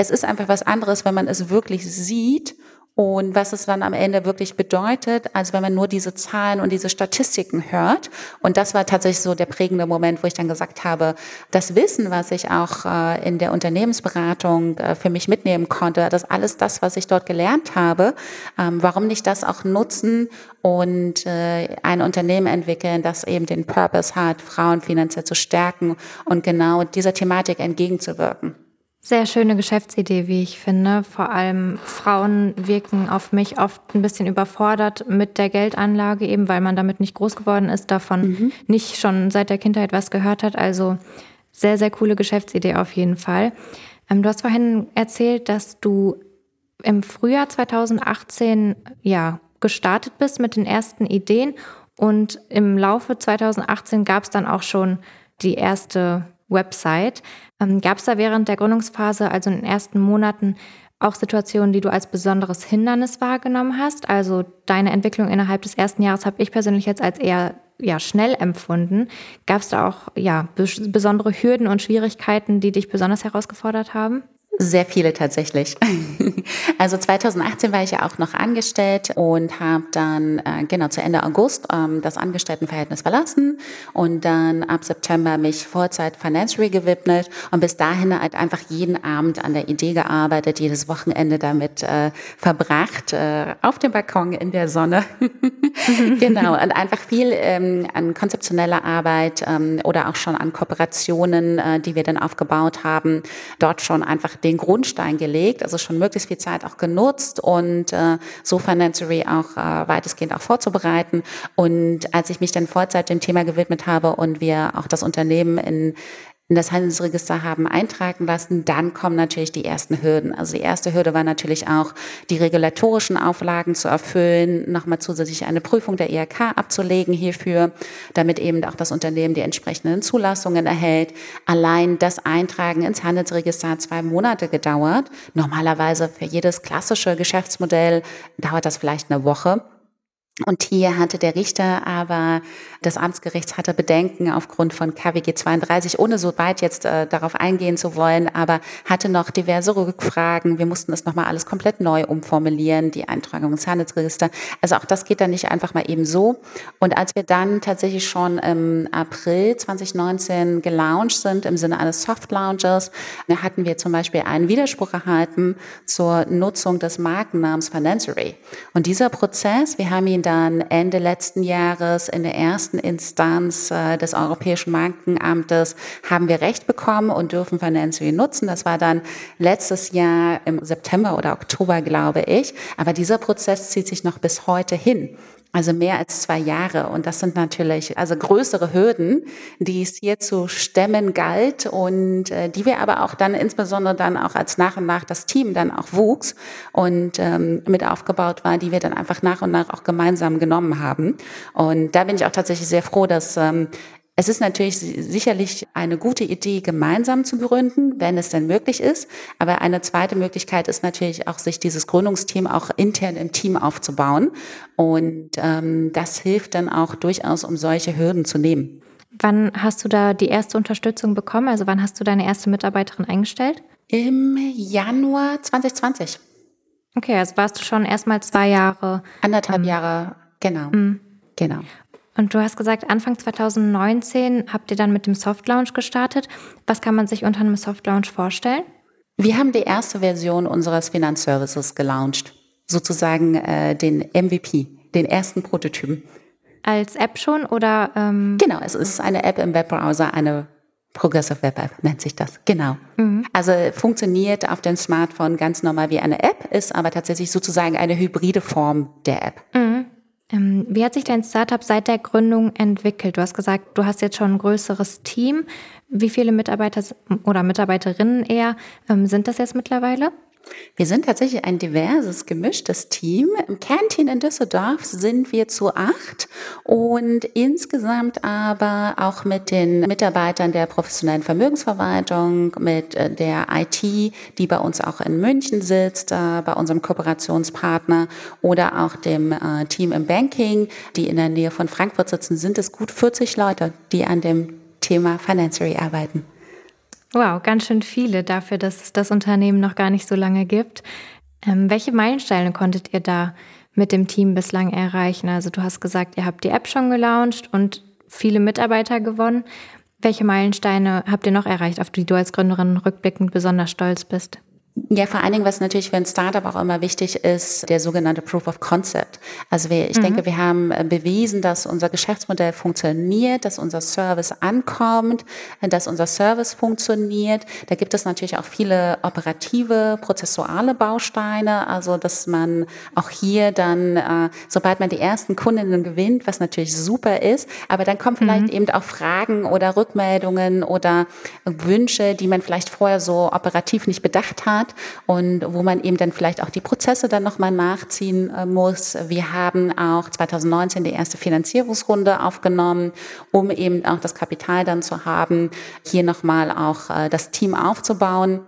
es ist einfach was anderes, wenn man es wirklich sieht und was es dann am Ende wirklich bedeutet, als wenn man nur diese Zahlen und diese Statistiken hört. Und das war tatsächlich so der prägende Moment, wo ich dann gesagt habe, das Wissen, was ich auch äh, in der Unternehmensberatung äh, für mich mitnehmen konnte, das alles das, was ich dort gelernt habe, ähm, warum nicht das auch nutzen und äh, ein Unternehmen entwickeln, das eben den Purpose hat, Frauen finanziell zu stärken und genau dieser Thematik entgegenzuwirken. Sehr schöne Geschäftsidee, wie ich finde. Vor allem Frauen wirken auf mich oft ein bisschen überfordert mit der Geldanlage, eben weil man damit nicht groß geworden ist, davon mhm. nicht schon seit der Kindheit was gehört hat. Also sehr, sehr coole Geschäftsidee auf jeden Fall. Ähm, du hast vorhin erzählt, dass du im Frühjahr 2018 ja gestartet bist mit den ersten Ideen und im Laufe 2018 gab es dann auch schon die erste Website. Ähm, Gab es da während der Gründungsphase, also in den ersten Monaten, auch Situationen, die du als besonderes Hindernis wahrgenommen hast? Also deine Entwicklung innerhalb des ersten Jahres habe ich persönlich jetzt als eher ja, schnell empfunden. Gab es da auch ja, besondere Hürden und Schwierigkeiten, die dich besonders herausgefordert haben? Sehr viele tatsächlich. Also 2018 war ich ja auch noch angestellt und habe dann äh, genau zu Ende August ähm, das Angestelltenverhältnis verlassen und dann ab September mich Vollzeit Financiary gewidmet und bis dahin halt einfach jeden Abend an der Idee gearbeitet, jedes Wochenende damit äh, verbracht, äh, auf dem Balkon in der Sonne. genau, und einfach viel ähm, an konzeptioneller Arbeit ähm, oder auch schon an Kooperationen, äh, die wir dann aufgebaut haben, dort schon einfach den Grundstein gelegt, also schon möglichst viel Zeit auch genutzt und äh, so Financery auch äh, weitestgehend auch vorzubereiten. Und als ich mich dann Vollzeit dem Thema gewidmet habe und wir auch das Unternehmen in in das Handelsregister haben eintragen lassen, dann kommen natürlich die ersten Hürden. Also die erste Hürde war natürlich auch, die regulatorischen Auflagen zu erfüllen, nochmal zusätzlich eine Prüfung der IHK abzulegen hierfür, damit eben auch das Unternehmen die entsprechenden Zulassungen erhält. Allein das Eintragen ins Handelsregister hat zwei Monate gedauert. Normalerweise für jedes klassische Geschäftsmodell dauert das vielleicht eine Woche. Und hier hatte der Richter aber des Amtsgerichts hatte Bedenken aufgrund von KWG 32, ohne so weit jetzt äh, darauf eingehen zu wollen, aber hatte noch diverse Rückfragen. Wir mussten das nochmal alles komplett neu umformulieren, die Eintragung ins Handelsregister. Also auch das geht dann nicht einfach mal eben so. Und als wir dann tatsächlich schon im April 2019 gelauncht sind, im Sinne eines Soft Launches, hatten wir zum Beispiel einen Widerspruch erhalten zur Nutzung des Markennamens Financery. Und dieser Prozess, wir haben ihn dann Ende letzten Jahres in der ersten Instanz äh, des Europäischen Markenamtes haben wir Recht bekommen und dürfen Financial nutzen. Das war dann letztes Jahr im September oder Oktober, glaube ich. Aber dieser Prozess zieht sich noch bis heute hin. Also mehr als zwei Jahre. Und das sind natürlich also größere Hürden, die es hier zu stemmen galt und äh, die wir aber auch dann insbesondere dann auch als nach und nach das Team dann auch wuchs und ähm, mit aufgebaut war, die wir dann einfach nach und nach auch gemeinsam genommen haben. Und da bin ich auch tatsächlich sehr froh, dass ähm, es ist natürlich sicherlich eine gute Idee, gemeinsam zu gründen, wenn es denn möglich ist. Aber eine zweite Möglichkeit ist natürlich auch, sich dieses Gründungsteam auch intern im Team aufzubauen. Und ähm, das hilft dann auch durchaus, um solche Hürden zu nehmen. Wann hast du da die erste Unterstützung bekommen? Also wann hast du deine erste Mitarbeiterin eingestellt? Im Januar 2020. Okay, also warst du schon erstmal zwei Jahre. Anderthalb ähm, Jahre, genau. Mh. Genau. Und du hast gesagt, Anfang 2019 habt ihr dann mit dem Soft Launch gestartet. Was kann man sich unter einem Soft Launch vorstellen? Wir haben die erste Version unseres Finanzservices gelauncht, sozusagen äh, den MVP, den ersten Prototypen. Als App schon oder? Ähm genau, es ist eine App im Webbrowser, eine Progressive Web App nennt sich das, genau. Mhm. Also funktioniert auf dem Smartphone ganz normal wie eine App, ist aber tatsächlich sozusagen eine hybride Form der App. Mhm. Ähm, wie hat sich dein Startup seit der Gründung entwickelt? Du hast gesagt, du hast jetzt schon ein größeres Team. Wie viele Mitarbeiter oder Mitarbeiterinnen eher ähm, sind das jetzt mittlerweile? Wir sind tatsächlich ein diverses, gemischtes Team. Im Kernteam in Düsseldorf sind wir zu acht und insgesamt aber auch mit den Mitarbeitern der professionellen Vermögensverwaltung, mit äh, der IT, die bei uns auch in München sitzt, äh, bei unserem Kooperationspartner oder auch dem äh, Team im Banking, die in der Nähe von Frankfurt sitzen, sind es gut 40 Leute, die an dem Thema Financery arbeiten. Wow, ganz schön viele dafür, dass es das Unternehmen noch gar nicht so lange gibt. Ähm, welche Meilensteine konntet ihr da mit dem Team bislang erreichen? Also du hast gesagt, ihr habt die App schon gelauncht und viele Mitarbeiter gewonnen. Welche Meilensteine habt ihr noch erreicht, auf die du als Gründerin rückblickend besonders stolz bist? Ja, vor allen Dingen, was natürlich für ein Startup auch immer wichtig ist, der sogenannte Proof of Concept. Also wir, ich mhm. denke, wir haben äh, bewiesen, dass unser Geschäftsmodell funktioniert, dass unser Service ankommt, dass unser Service funktioniert. Da gibt es natürlich auch viele operative, prozessuale Bausteine. Also, dass man auch hier dann, äh, sobald man die ersten Kundinnen gewinnt, was natürlich super ist, aber dann kommen vielleicht mhm. eben auch Fragen oder Rückmeldungen oder Wünsche, die man vielleicht vorher so operativ nicht bedacht hat hat und wo man eben dann vielleicht auch die Prozesse dann nochmal nachziehen äh, muss. Wir haben auch 2019 die erste Finanzierungsrunde aufgenommen, um eben auch das Kapital dann zu haben, hier nochmal auch äh, das Team aufzubauen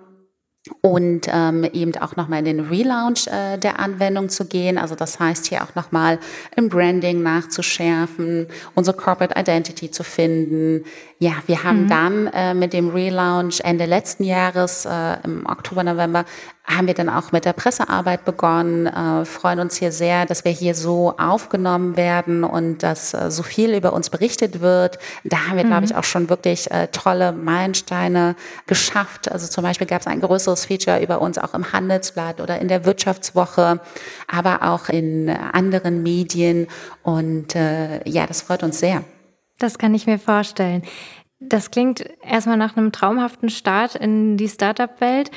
und ähm, eben auch nochmal in den Relaunch äh, der Anwendung zu gehen. Also das heißt hier auch nochmal im Branding nachzuschärfen, unsere Corporate Identity zu finden. Ja, wir haben mhm. dann äh, mit dem Relaunch Ende letzten Jahres, äh, im Oktober, November, haben wir dann auch mit der Pressearbeit begonnen, äh, freuen uns hier sehr, dass wir hier so aufgenommen werden und dass äh, so viel über uns berichtet wird. Da haben wir, mhm. glaube ich, auch schon wirklich äh, tolle Meilensteine geschafft. Also zum Beispiel gab es ein größeres Feature über uns auch im Handelsblatt oder in der Wirtschaftswoche, aber auch in anderen Medien. Und äh, ja, das freut uns sehr. Das kann ich mir vorstellen. Das klingt erstmal nach einem traumhaften Start in die Startup-Welt.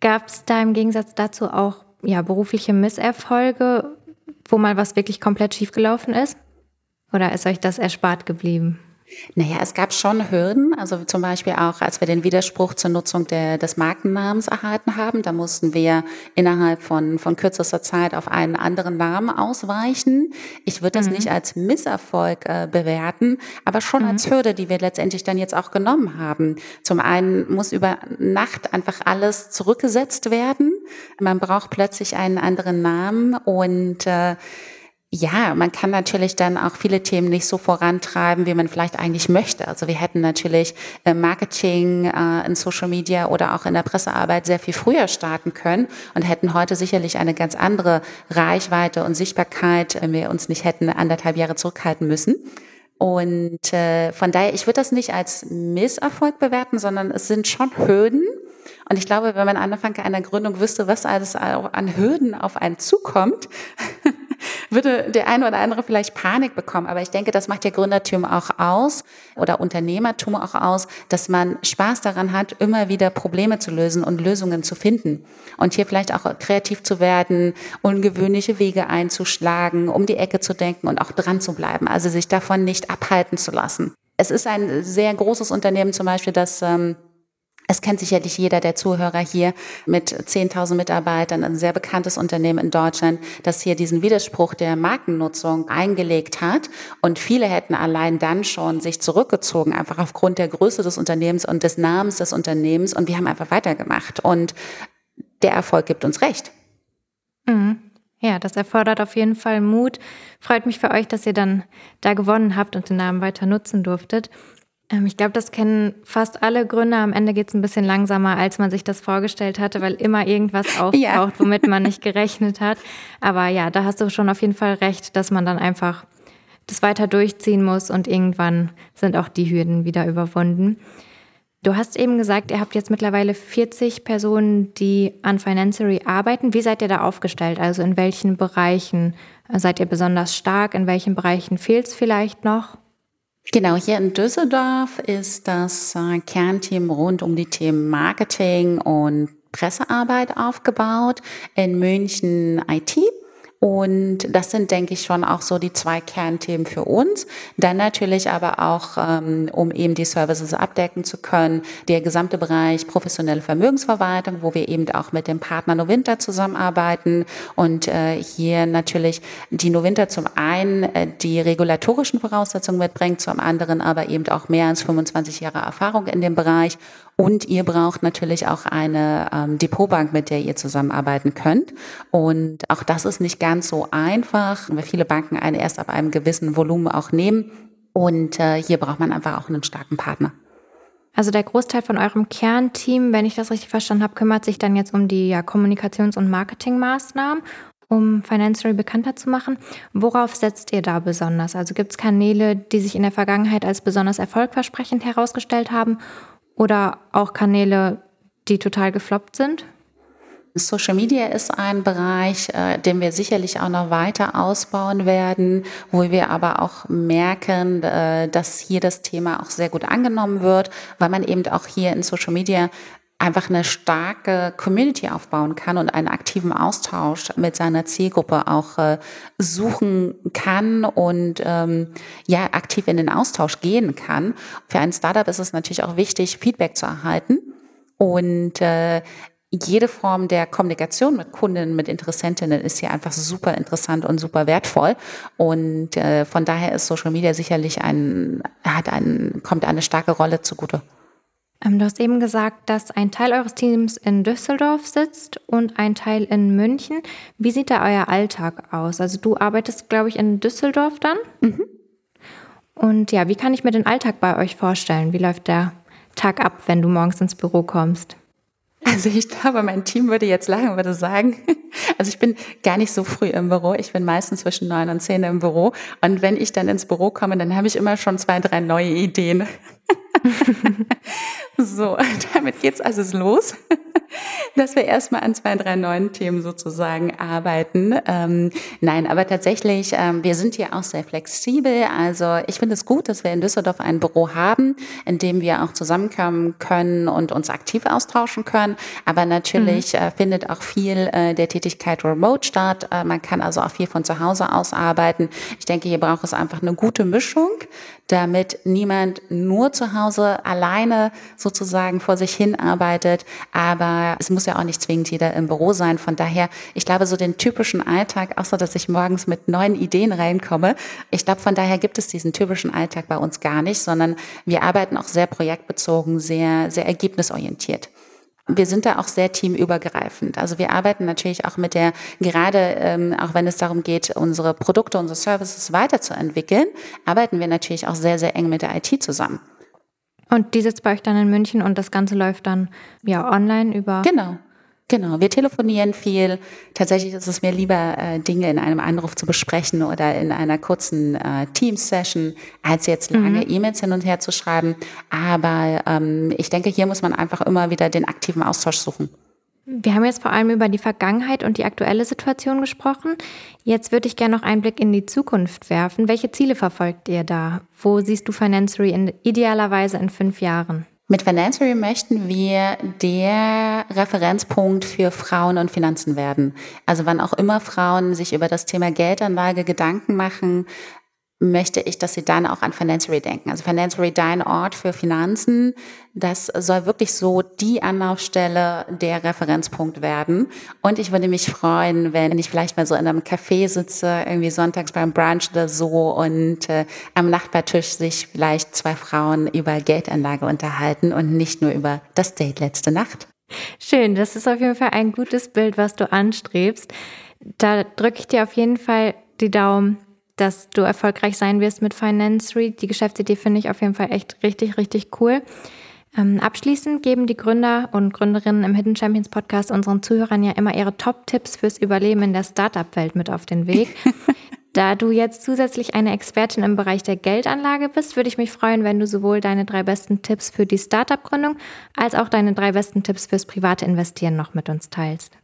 Gab es da im Gegensatz dazu auch ja, berufliche Misserfolge, wo mal was wirklich komplett schiefgelaufen ist? Oder ist euch das erspart geblieben? Naja, es gab schon Hürden, also zum Beispiel auch, als wir den Widerspruch zur Nutzung der, des Markennamens erhalten haben, da mussten wir innerhalb von, von kürzester Zeit auf einen anderen Namen ausweichen. Ich würde das mhm. nicht als Misserfolg äh, bewerten, aber schon mhm. als Hürde, die wir letztendlich dann jetzt auch genommen haben. Zum einen muss über Nacht einfach alles zurückgesetzt werden. Man braucht plötzlich einen anderen Namen und äh, ja, man kann natürlich dann auch viele Themen nicht so vorantreiben, wie man vielleicht eigentlich möchte. Also wir hätten natürlich äh, Marketing äh, in Social Media oder auch in der Pressearbeit sehr viel früher starten können und hätten heute sicherlich eine ganz andere Reichweite und Sichtbarkeit, wenn wir uns nicht hätten anderthalb Jahre zurückhalten müssen. Und äh, von daher, ich würde das nicht als Misserfolg bewerten, sondern es sind schon Hürden. Und ich glaube, wenn man Anfang einer Gründung wüsste, was alles an Hürden auf einen zukommt, würde der eine oder andere vielleicht Panik bekommen. Aber ich denke, das macht ja Gründertum auch aus oder Unternehmertum auch aus, dass man Spaß daran hat, immer wieder Probleme zu lösen und Lösungen zu finden. Und hier vielleicht auch kreativ zu werden, ungewöhnliche Wege einzuschlagen, um die Ecke zu denken und auch dran zu bleiben. Also sich davon nicht abhalten zu lassen. Es ist ein sehr großes Unternehmen zum Beispiel, das ähm, es kennt sicherlich jeder der Zuhörer hier mit 10.000 Mitarbeitern, ein sehr bekanntes Unternehmen in Deutschland, das hier diesen Widerspruch der Markennutzung eingelegt hat. Und viele hätten allein dann schon sich zurückgezogen, einfach aufgrund der Größe des Unternehmens und des Namens des Unternehmens. Und wir haben einfach weitergemacht. Und der Erfolg gibt uns recht. Mhm. Ja, das erfordert auf jeden Fall Mut. Freut mich für euch, dass ihr dann da gewonnen habt und den Namen weiter nutzen durftet. Ähm, ich glaube, das kennen fast alle Gründer. Am Ende geht es ein bisschen langsamer, als man sich das vorgestellt hatte, weil immer irgendwas auftaucht, ja. womit man nicht gerechnet hat. Aber ja, da hast du schon auf jeden Fall recht, dass man dann einfach das weiter durchziehen muss und irgendwann sind auch die Hürden wieder überwunden. Du hast eben gesagt, ihr habt jetzt mittlerweile 40 Personen, die an Financery arbeiten. Wie seid ihr da aufgestellt? Also in welchen Bereichen seid ihr besonders stark? In welchen Bereichen fehlt es vielleicht noch? Genau, hier in Düsseldorf ist das äh, Kernteam rund um die Themen Marketing und Pressearbeit aufgebaut. In München IT Und das sind, denke ich, schon auch so die zwei Kernthemen für uns. Dann natürlich aber auch, ähm, um eben die Services abdecken zu können, der gesamte Bereich professionelle Vermögensverwaltung, wo wir eben auch mit dem Partner Novinter zusammenarbeiten und äh, hier natürlich die Novinter zum einen äh, die regulatorischen Voraussetzungen mitbringt, zum anderen aber eben auch mehr als 25 Jahre Erfahrung in dem Bereich und ihr braucht natürlich auch eine ähm, Depotbank, mit der ihr zusammenarbeiten könnt. Und auch das ist nicht ganz so einfach, weil viele Banken einen erst ab einem gewissen Volumen auch nehmen. Und äh, hier braucht man einfach auch einen starken Partner. Also der Großteil von eurem Kernteam, wenn ich das richtig verstanden habe, kümmert sich dann jetzt um die ja, Kommunikations- und Marketingmaßnahmen, um Financial bekannter zu machen. Worauf setzt ihr da besonders? Also gibt es Kanäle, die sich in der Vergangenheit als besonders erfolgversprechend herausgestellt haben oder auch Kanäle, die total gefloppt sind? Social Media ist ein Bereich, äh, den wir sicherlich auch noch weiter ausbauen werden, wo wir aber auch merken, äh, dass hier das Thema auch sehr gut angenommen wird, weil man eben auch hier in Social Media einfach eine starke Community aufbauen kann und einen aktiven Austausch mit seiner Zielgruppe auch äh, suchen kann und ähm, ja aktiv in den Austausch gehen kann. Für ein Startup ist es natürlich auch wichtig, Feedback zu erhalten und äh, jede Form der Kommunikation mit Kunden, mit Interessentinnen ist hier einfach super interessant und super wertvoll. Und äh, von daher ist Social Media sicherlich ein, hat ein, kommt eine starke Rolle zugute. Ähm, du hast eben gesagt, dass ein Teil eures Teams in Düsseldorf sitzt und ein Teil in München. Wie sieht da euer Alltag aus? Also du arbeitest, glaube ich, in Düsseldorf dann. Mhm. Und ja, wie kann ich mir den Alltag bei euch vorstellen? Wie läuft der Tag ab, wenn du morgens ins Büro kommst? Also ich glaube, mein Team würde jetzt lachen, würde sagen, also ich bin gar nicht so früh im Büro. Ich bin meistens zwischen neun und zehn im Büro. Und wenn ich dann ins Büro komme, dann habe ich immer schon zwei, drei neue Ideen. so, damit geht's also los, dass wir erstmal an zwei, drei neuen Themen sozusagen arbeiten. Ähm, nein, aber tatsächlich, ähm, wir sind hier auch sehr flexibel. Also ich finde es gut, dass wir in Düsseldorf ein Büro haben, in dem wir auch zusammenkommen können und uns aktiv austauschen können. Aber natürlich mhm. äh, findet auch viel äh, der Tätigkeit remote statt. Äh, man kann also auch viel von zu Hause aus arbeiten. Ich denke, hier braucht es einfach eine gute Mischung, damit niemand nur zu Hause alleine sozusagen vor sich hin arbeitet. Aber es muss ja auch nicht zwingend jeder im Büro sein. Von daher, ich glaube, so den typischen Alltag, außer dass ich morgens mit neuen Ideen reinkomme, ich glaube, von daher gibt es diesen typischen Alltag bei uns gar nicht, sondern wir arbeiten auch sehr projektbezogen, sehr, sehr ergebnisorientiert wir sind da auch sehr teamübergreifend. Also wir arbeiten natürlich auch mit der, gerade ähm, auch wenn es darum geht, unsere Produkte, unsere Services weiterzuentwickeln, arbeiten wir natürlich auch sehr, sehr eng mit der IT zusammen. Und die sitzt bei euch dann in München und das Ganze läuft dann ja online über. Genau. Genau, wir telefonieren viel. Tatsächlich ist es mir lieber, äh, Dinge in einem Anruf zu besprechen oder in einer kurzen äh, Teams-Session, als jetzt lange mhm. E-Mails hin und her zu schreiben. Aber ähm, ich denke, hier muss man einfach immer wieder den aktiven Austausch suchen. Wir haben jetzt vor allem über die Vergangenheit und die aktuelle Situation gesprochen. Jetzt würde ich gerne noch einen Blick in die Zukunft werfen. Welche Ziele verfolgt ihr da? Wo siehst du Financery in, idealerweise in fünf Jahren? Mit Financery möchten wir der Referenzpunkt für Frauen und Finanzen werden. Also wann auch immer Frauen sich über das Thema Geldanlage Gedanken machen, möchte ich, dass sie dann auch an Financery denken. Also Financery, dein Ort für Finanzen, das soll wirklich so die Anlaufstelle, der Referenzpunkt werden. Und ich würde mich freuen, wenn ich vielleicht mal so in einem Café sitze, irgendwie sonntags beim Brunch oder so und äh, am Nachbartisch sich vielleicht zwei Frauen über Geldanlage unterhalten und nicht nur über das Date letzte Nacht. Schön, das ist auf jeden Fall ein gutes Bild, was du anstrebst. Da drücke ich dir auf jeden Fall die Daumen, dass du erfolgreich sein wirst mit Finance Read. Die Geschäftsidee finde ich auf jeden Fall echt richtig, richtig cool. Ähm, abschließend geben die Gründer und Gründerinnen im Hidden Champions Podcast unseren Zuhörern ja immer ihre Top-Tipps fürs Überleben in der Startup-Welt mit auf den Weg. da du jetzt zusätzlich eine Expertin im Bereich der Geldanlage bist, würde ich mich freuen, wenn du sowohl deine drei besten Tipps für die Startup-Gründung als auch deine drei besten Tipps fürs private Investieren noch mit uns teilst.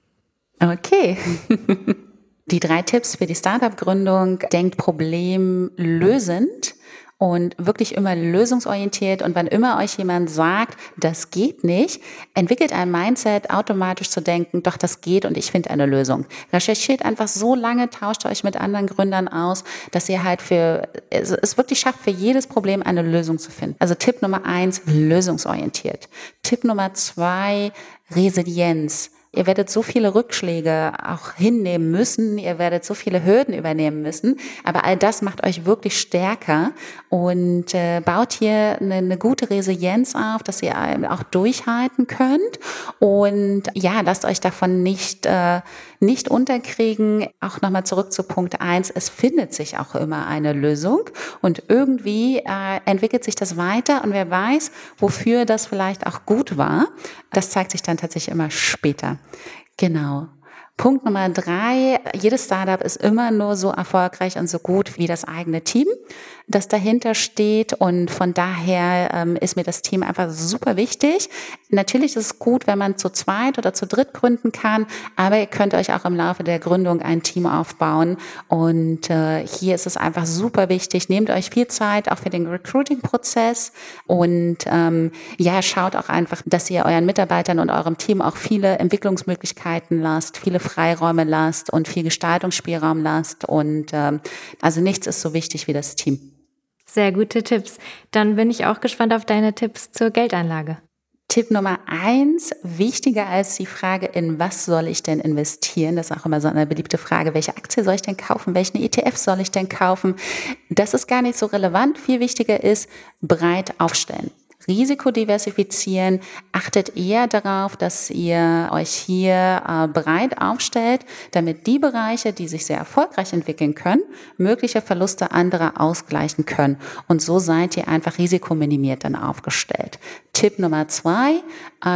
Okay. Die drei Tipps für die Startup-Gründung. Denkt problemlösend und wirklich immer lösungsorientiert. Und wann immer euch jemand sagt, das geht nicht, entwickelt ein Mindset, automatisch zu denken, doch, das geht und ich finde eine Lösung. Recherchiert einfach so lange, tauscht euch mit anderen Gründern aus, dass ihr halt für, es wirklich schafft, für jedes Problem eine Lösung zu finden. Also Tipp Nummer eins, lösungsorientiert. Tipp Nummer zwei, Resilienz. Ihr werdet so viele Rückschläge auch hinnehmen müssen, ihr werdet so viele Hürden übernehmen müssen, aber all das macht euch wirklich stärker und äh, baut hier eine, eine gute Resilienz auf, dass ihr auch durchhalten könnt und ja, lasst euch davon nicht, äh, nicht unterkriegen. Auch nochmal zurück zu Punkt eins: es findet sich auch immer eine Lösung und irgendwie äh, entwickelt sich das weiter und wer weiß, wofür das vielleicht auch gut war, das zeigt sich dann tatsächlich immer später. Genau. Punkt Nummer drei, jedes Startup ist immer nur so erfolgreich und so gut wie das eigene Team das dahinter steht. Und von daher ähm, ist mir das Team einfach super wichtig. Natürlich ist es gut, wenn man zu zweit oder zu dritt gründen kann, aber ihr könnt euch auch im Laufe der Gründung ein Team aufbauen. Und äh, hier ist es einfach super wichtig. Nehmt euch viel Zeit auch für den Recruiting-Prozess und ähm, ja, schaut auch einfach, dass ihr euren Mitarbeitern und eurem Team auch viele Entwicklungsmöglichkeiten lasst, viele Freiräume lasst und viel Gestaltungsspielraum lasst. Und ähm, also nichts ist so wichtig wie das Team. Sehr gute Tipps. Dann bin ich auch gespannt auf deine Tipps zur Geldanlage. Tipp Nummer eins, wichtiger als die Frage, in was soll ich denn investieren? Das ist auch immer so eine beliebte Frage. Welche Aktie soll ich denn kaufen? Welchen ETF soll ich denn kaufen? Das ist gar nicht so relevant. Viel wichtiger ist, breit aufstellen. Risiko diversifizieren, achtet eher darauf, dass ihr euch hier äh, breit aufstellt, damit die Bereiche, die sich sehr erfolgreich entwickeln können, mögliche Verluste anderer ausgleichen können. Und so seid ihr einfach risikominimiert dann aufgestellt. Tipp Nummer zwei,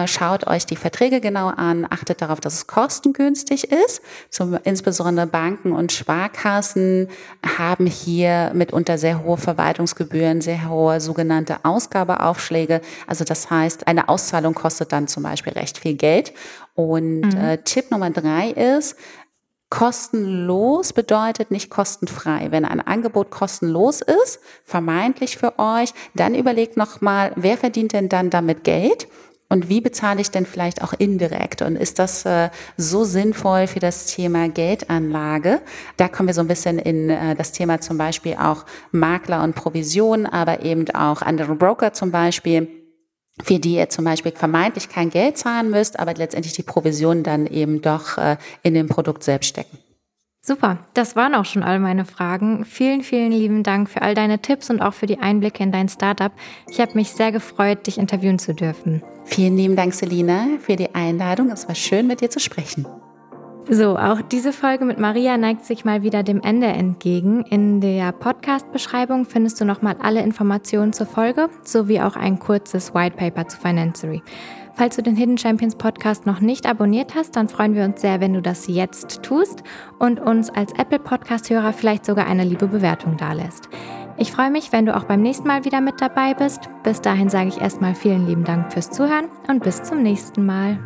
schaut euch die Verträge genau an, achtet darauf, dass es kostengünstig ist. Zum, insbesondere Banken und Sparkassen haben hier mitunter sehr hohe Verwaltungsgebühren, sehr hohe sogenannte Ausgabeaufschläge. Also das heißt, eine Auszahlung kostet dann zum Beispiel recht viel Geld. Und mhm. äh, Tipp Nummer drei ist, Kostenlos bedeutet nicht kostenfrei. Wenn ein Angebot kostenlos ist, vermeintlich für euch, dann überlegt nochmal, wer verdient denn dann damit Geld? Und wie bezahle ich denn vielleicht auch indirekt? Und ist das äh, so sinnvoll für das Thema Geldanlage? Da kommen wir so ein bisschen in äh, das Thema zum Beispiel auch Makler und Provision, aber eben auch andere Broker zum Beispiel für die ihr zum Beispiel vermeintlich kein Geld zahlen müsst, aber letztendlich die Provision dann eben doch äh, in dem Produkt selbst stecken. Super, das waren auch schon all meine Fragen. Vielen, vielen lieben Dank für all deine Tipps und auch für die Einblicke in dein Startup. Ich habe mich sehr gefreut, dich interviewen zu dürfen. Vielen lieben Dank, Selina, für die Einladung. Es war schön, mit dir zu sprechen. So, auch diese Folge mit Maria neigt sich mal wieder dem Ende entgegen. In der Podcast-Beschreibung findest du nochmal alle Informationen zur Folge sowie auch ein kurzes White Paper zu Financery. Falls du den Hidden Champions Podcast noch nicht abonniert hast, dann freuen wir uns sehr, wenn du das jetzt tust und uns als Apple Podcast-Hörer vielleicht sogar eine liebe Bewertung dalässt. Ich freue mich, wenn du auch beim nächsten Mal wieder mit dabei bist. Bis dahin sage ich erstmal vielen lieben Dank fürs Zuhören und bis zum nächsten Mal.